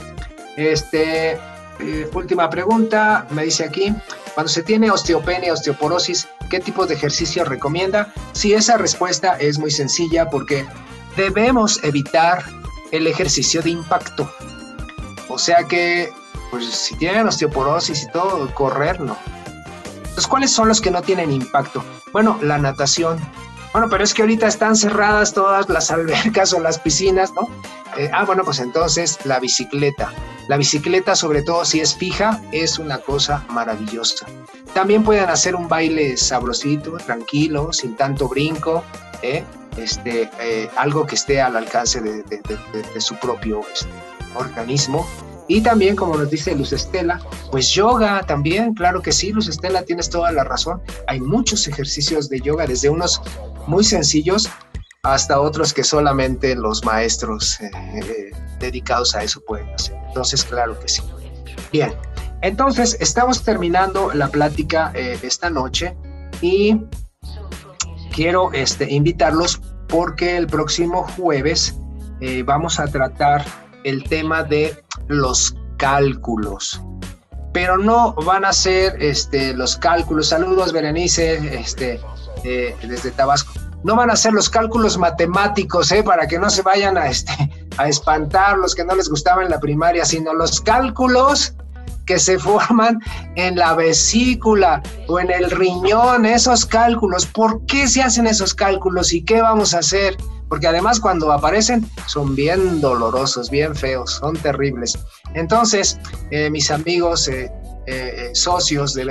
Este, eh, última pregunta, me dice aquí, cuando se tiene osteopenia, osteoporosis, ¿qué tipo de ejercicio recomienda? Sí, esa respuesta es muy sencilla porque debemos evitar el ejercicio de impacto. O sea que pues si tienen osteoporosis y todo, correr no. Entonces, ¿cuáles son los que no tienen impacto? Bueno, la natación. Bueno, pero es que ahorita están cerradas todas las albercas o las piscinas, ¿no? Eh, ah, bueno, pues entonces la bicicleta. La bicicleta, sobre todo si es fija, es una cosa maravillosa. También pueden hacer un baile sabrosito, tranquilo, sin tanto brinco, ¿eh? este, eh, algo que esté al alcance de, su propio este, organismo. Y también, como nos dice Luz Estela, pues yoga también, claro que sí, Luz Estela, tienes toda la razón. Hay muchos ejercicios de yoga, desde unos muy sencillos hasta otros que solamente los maestros eh, eh, dedicados a eso pueden hacer. Entonces, claro que sí. Bien, entonces estamos terminando la plática esta noche y quiero este, invitarlos porque el próximo jueves eh, vamos a tratar el tema de los cálculos. Pero no van a ser este, los cálculos. Saludos, Berenice, este, desde Tabasco. No van a ser los cálculos matemáticos, eh, para que no se vayan a, este, a espantar los que no les gustaba en la primaria, sino los cálculos que se forman en la vesícula o en el riñón, esos cálculos. ¿Por qué se hacen esos cálculos y qué vamos a hacer? Porque además cuando aparecen son bien dolorosos, bien feos, son terribles. Entonces, eh, mis amigos eh, socios de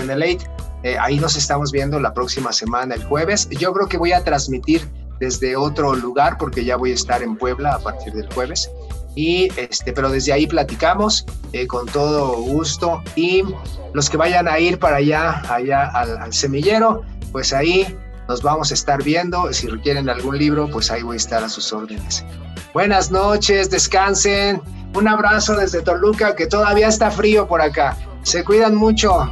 Benelate, ahí nos estamos viendo la próxima semana, el jueves. Yo creo que voy a transmitir desde otro lugar porque ya voy a estar en Puebla a partir del jueves y este, pero desde ahí platicamos eh, con todo gusto y los que vayan a ir para allá, allá al, semillero, pues ahí nos vamos a estar viendo. Si requieren algún libro, pues ahí voy a estar a sus órdenes. Buenas noches, descansen. Un abrazo desde Toluca, que todavía está frío por acá. Se cuidan mucho.